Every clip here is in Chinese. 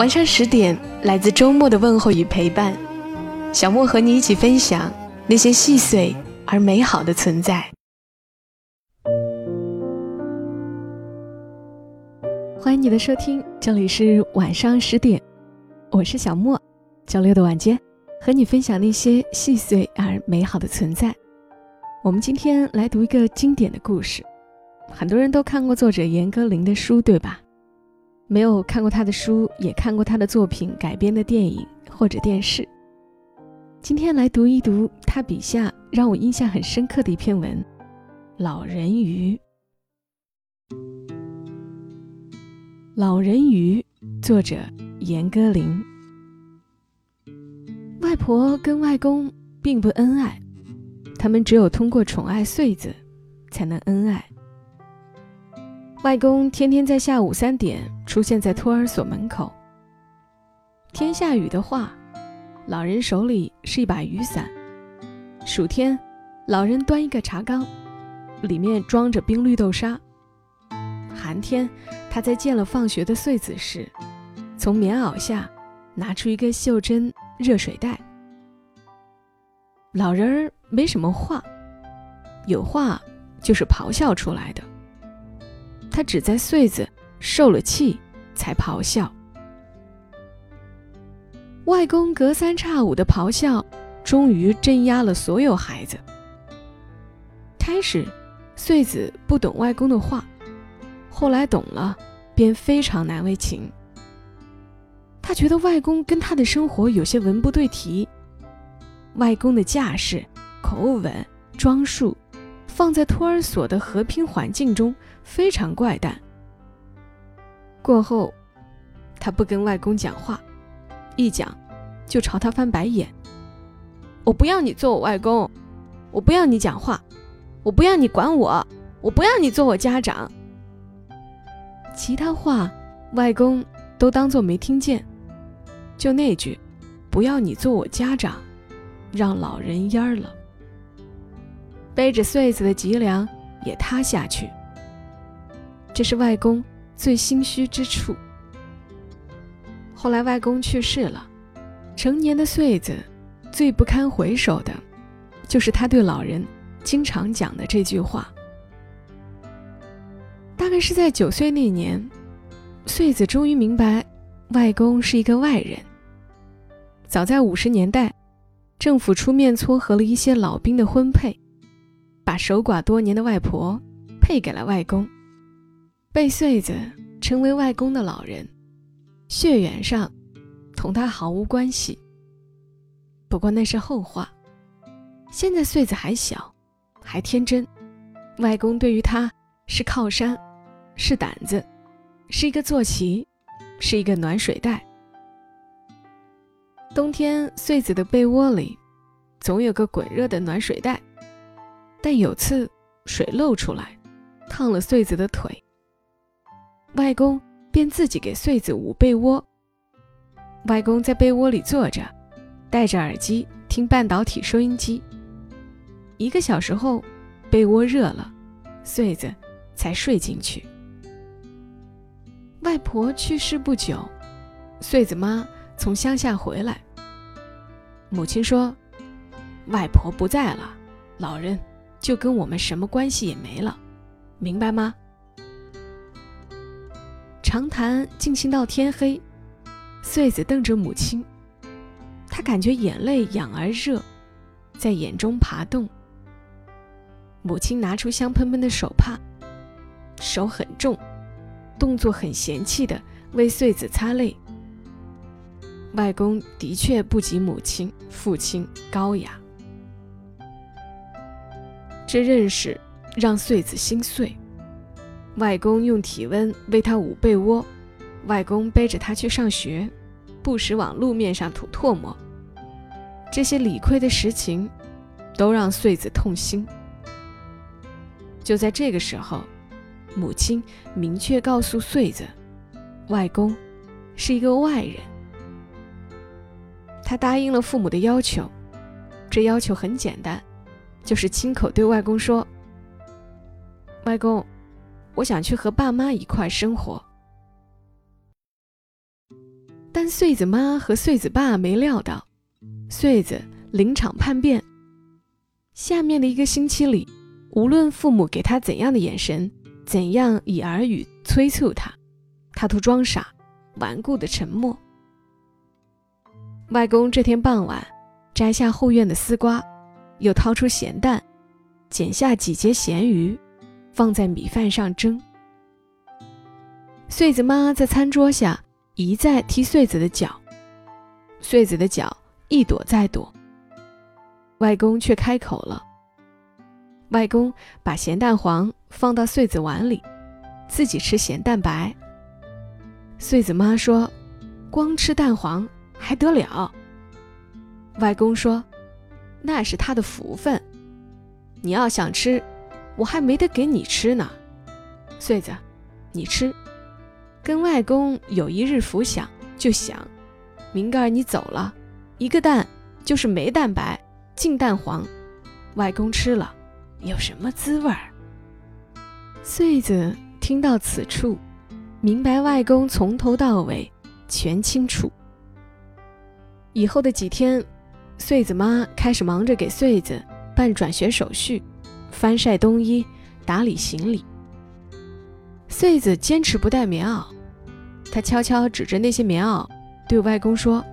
晚上十点，来自周末的问候与陪伴，小莫和你一起分享那些细碎而美好的存在。欢迎你的收听，这里是晚上十点，我是小莫。周六的晚间，和你分享那些细碎而美好的存在。我们今天来读一个经典的故事，很多人都看过作者严歌苓的书，对吧？没有看过他的书，也看过他的作品改编的电影或者电视。今天来读一读他笔下让我印象很深刻的一篇文《老人鱼》。《老人鱼》作者严歌苓。外婆跟外公并不恩爱，他们只有通过宠爱穗子，才能恩爱。外公天天在下午三点出现在托儿所门口。天下雨的话，老人手里是一把雨伞；暑天，老人端一个茶缸，里面装着冰绿豆沙；寒天，他在见了放学的穗子时，从棉袄下拿出一个袖珍热水袋。老人儿没什么话，有话就是咆哮出来的。他只在穗子受了气才咆哮。外公隔三差五的咆哮，终于镇压了所有孩子。开始，穗子不懂外公的话，后来懂了，便非常难为情。他觉得外公跟他的生活有些文不对题。外公的架势、口吻、装束。放在托儿所的和平环境中非常怪诞。过后，他不跟外公讲话，一讲就朝他翻白眼。我不要你做我外公，我不要你讲话，我不要你管我，我不要你做我家长。其他话，外公都当做没听见。就那句“不要你做我家长”，让老人蔫了。背着穗子的脊梁也塌下去，这是外公最心虚之处。后来外公去世了，成年的穗子最不堪回首的，就是他对老人经常讲的这句话。大概是在九岁那年，穗子终于明白，外公是一个外人。早在五十年代，政府出面撮合了一些老兵的婚配。把守寡多年的外婆配给了外公，被穗子称为外公的老人，血缘上同他毫无关系。不过那是后话，现在穗子还小，还天真，外公对于他是靠山，是胆子，是一个坐骑，是一个暖水袋。冬天，穗子的被窝里总有个滚热的暖水袋。但有次水漏出来，烫了穗子的腿。外公便自己给穗子捂被窝。外公在被窝里坐着，戴着耳机听半导体收音机。一个小时后，被窝热了，穗子才睡进去。外婆去世不久，穗子妈从乡下回来。母亲说：“外婆不在了，老人。”就跟我们什么关系也没了，明白吗？长谈进行到天黑，穗子瞪着母亲，他感觉眼泪痒而热，在眼中爬动。母亲拿出香喷喷的手帕，手很重，动作很嫌弃的为穗子擦泪。外公的确不及母亲、父亲高雅。这认识让穗子心碎。外公用体温为他捂被窝，外公背着他去上学，不时往路面上吐唾沫。这些理亏的实情，都让穗子痛心。就在这个时候，母亲明确告诉穗子，外公是一个外人。他答应了父母的要求，这要求很简单，就是亲口对外公说：“外公，我想去和爸妈一块生活。”但穗子妈和穗子爸没料到，穗子临场叛变。下面的一个星期里，无论父母给他怎样的眼神，怎样以耳语催促他，他都装傻，顽固的沉默。外公这天傍晚，摘下后院的丝瓜，又掏出咸蛋，剪下几节咸鱼，放在米饭上蒸。穗子妈在餐桌下。一再踢穗子的脚，穗子的脚一躲再躲。外公却开口了。外公把咸蛋黄放到穗子碗里，自己吃咸蛋白。穗子妈说：“光吃蛋黄还得了？”外公说：“那是他的福分，你要想吃，我还没得给你吃呢。”穗子，你吃。跟外公有一日福享，就想，明个儿你走了，一个蛋就是没蛋白，净蛋黄，外公吃了有什么滋味儿？穗子听到此处，明白外公从头到尾全清楚。以后的几天，穗子妈开始忙着给穗子办转学手续，翻晒冬衣，打理行李。穗子坚持不带棉袄，他悄悄指着那些棉袄，对外公说：“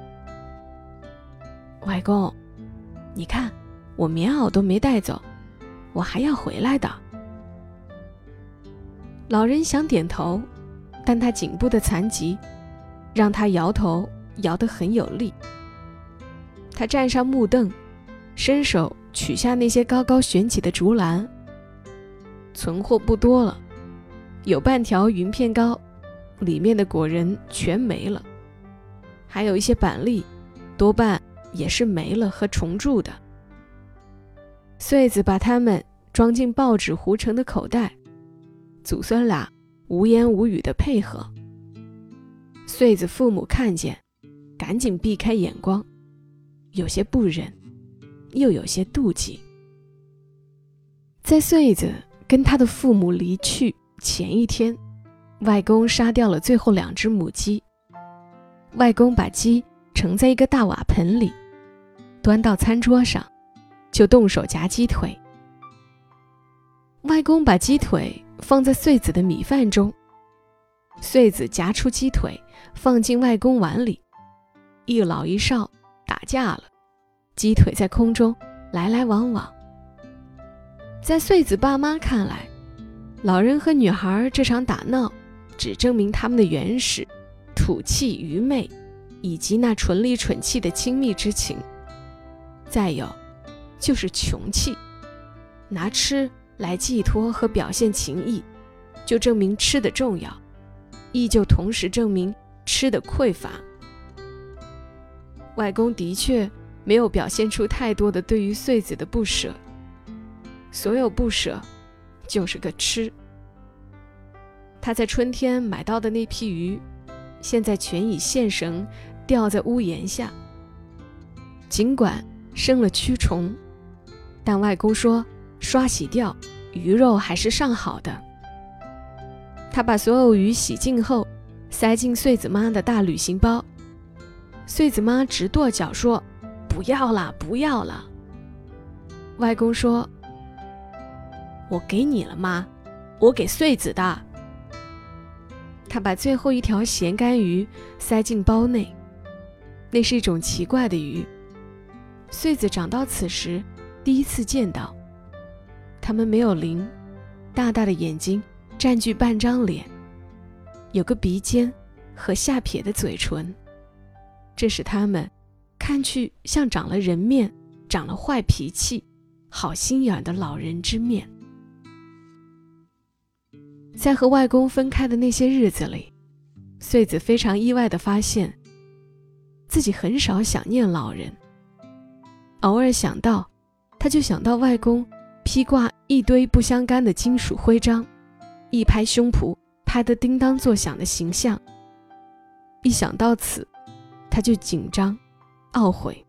外公，你看，我棉袄都没带走，我还要回来的。”老人想点头，但他颈部的残疾让他摇头摇得很有力。他站上木凳，伸手取下那些高高悬起的竹篮，存货不多了。有半条云片糕，里面的果仁全没了，还有一些板栗，多半也是没了和虫蛀的。穗子把它们装进报纸糊成的口袋，祖孙俩无言无语的配合。穗子父母看见，赶紧避开眼光，有些不忍，又有些妒忌。在穗子跟他的父母离去。前一天，外公杀掉了最后两只母鸡。外公把鸡盛在一个大瓦盆里，端到餐桌上，就动手夹鸡腿。外公把鸡腿放在穗子的米饭中，穗子夹出鸡腿放进外公碗里，一老一少打架了，鸡腿在空中来来往往。在穗子爸妈看来，老人和女孩这场打闹，只证明他们的原始、土气、愚昧，以及那纯里蠢气的亲密之情。再有，就是穷气，拿吃来寄托和表现情谊，就证明吃的重要，亦就同时证明吃的匮乏。外公的确没有表现出太多的对于穗子的不舍，所有不舍。就是个吃。他在春天买到的那批鱼，现在全已现绳吊在屋檐下。尽管生了蛆虫，但外公说刷洗掉，鱼肉还是上好的。他把所有鱼洗净后，塞进穗子妈的大旅行包。穗子妈直跺脚说：“不要了，不要了。”外公说。我给你了妈？我给穗子的。他把最后一条咸干鱼塞进包内，那是一种奇怪的鱼。穗子长到此时第一次见到。它们没有鳞，大大的眼睛占据半张脸，有个鼻尖和下撇的嘴唇，这使他们看去像长了人面、长了坏脾气、好心眼的老人之面。在和外公分开的那些日子里，穗子非常意外地发现，自己很少想念老人，偶尔想到，他就想到外公披挂一堆不相干的金属徽章，一拍胸脯拍得叮当作响的形象。一想到此，他就紧张、懊悔。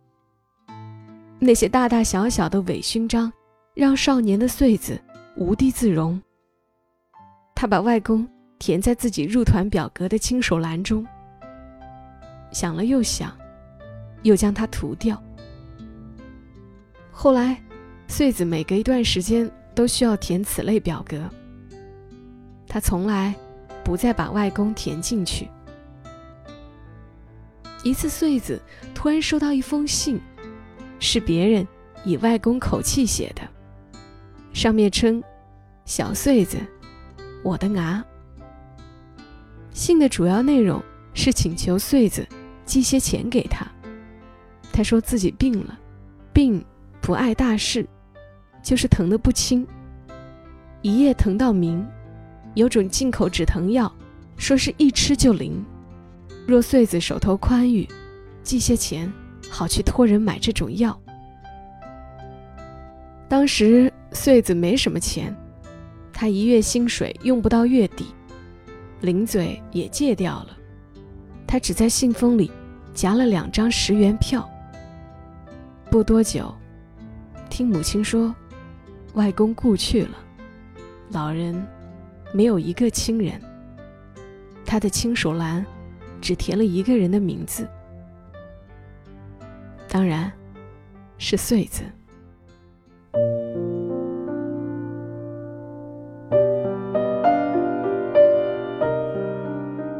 那些大大小小的伪勋章，让少年的穗子无地自容。他把外公填在自己入团表格的亲手栏中。想了又想，又将它涂掉。后来，穗子每隔一段时间都需要填此类表格。他从来不再把外公填进去。一次，穗子突然收到一封信，是别人以外公口气写的，上面称：“小穗子，我的牙。”信的主要内容是请求穗子。寄些钱给他，他说自己病了，病不碍大事，就是疼得不轻，一夜疼到明，有种进口止疼药，说是一吃就灵。若穗子手头宽裕，寄些钱，好去托人买这种药。当时穗子没什么钱，他一月薪水用不到月底，零嘴也戒掉了。他只在信封里夹了两张十元票。不多久，听母亲说，外公故去了，老人没有一个亲人。他的亲属栏只填了一个人的名字，当然是穗子。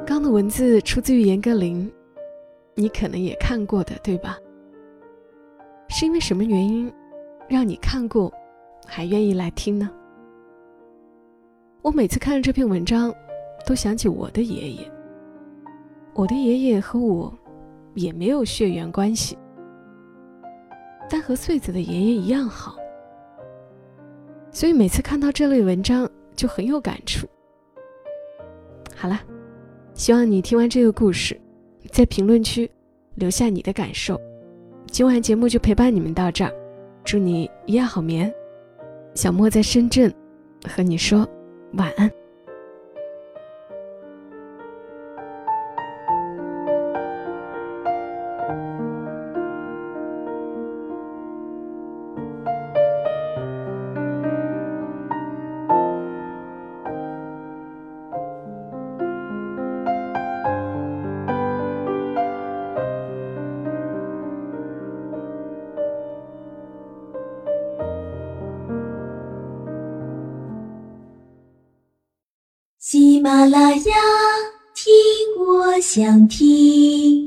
刚的文字出自于严歌苓，你可能也看过的，对吧？是因为什么原因，让你看过，还愿意来听呢？我每次看了这篇文章，都想起我的爷爷。我的爷爷和我，也没有血缘关系，但和穗子的爷爷一样好，所以每次看到这类文章，就很有感触。好了。希望你听完这个故事，在评论区留下你的感受。今晚节目就陪伴你们到这儿，祝你一夜好眠。小莫在深圳，和你说晚安。喜马拉雅，听我想听。